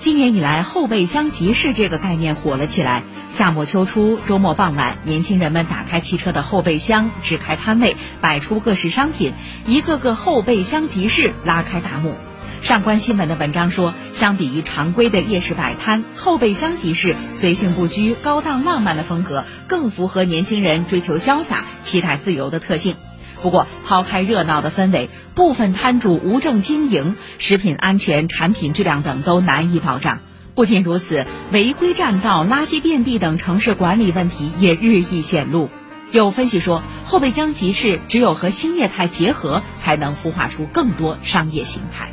今年以来，后备箱集市这个概念火了起来。夏末秋初，周末傍晚，年轻人们打开汽车的后备箱，支开摊位，摆出各式商品，一个个后备箱集市拉开大幕。上官新闻的文章说，相比于常规的夜市摆摊，后备箱集市随性不拘、高档浪漫的风格，更符合年轻人追求潇洒、期待自由的特性。不过，抛开热闹的氛围，部分摊主无证经营，食品安全、产品质量等都难以保障。不仅如此，违规占道、垃圾遍地等城市管理问题也日益显露。有分析说，后备箱集市只有和新业态结合，才能孵化出更多商业形态。